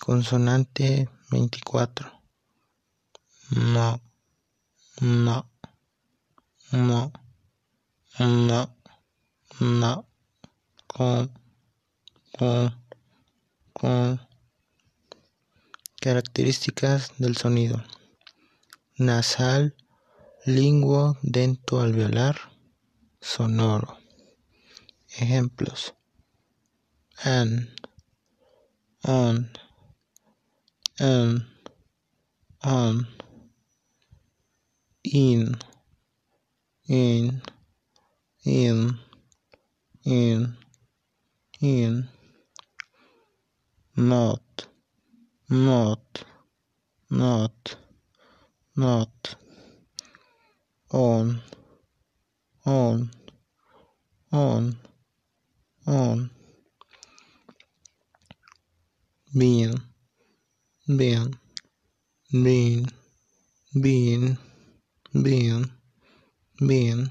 Consonante 24. No, no, no, no, no, con, con, con. Características del sonido. Nasal, linguo, dento alveolar, sonoro. Ejemplos. An, an, on, um, in, in, in, in, in, not, not, not, not, on, on, on, on, bien, bien, bien, bien, bien, bien.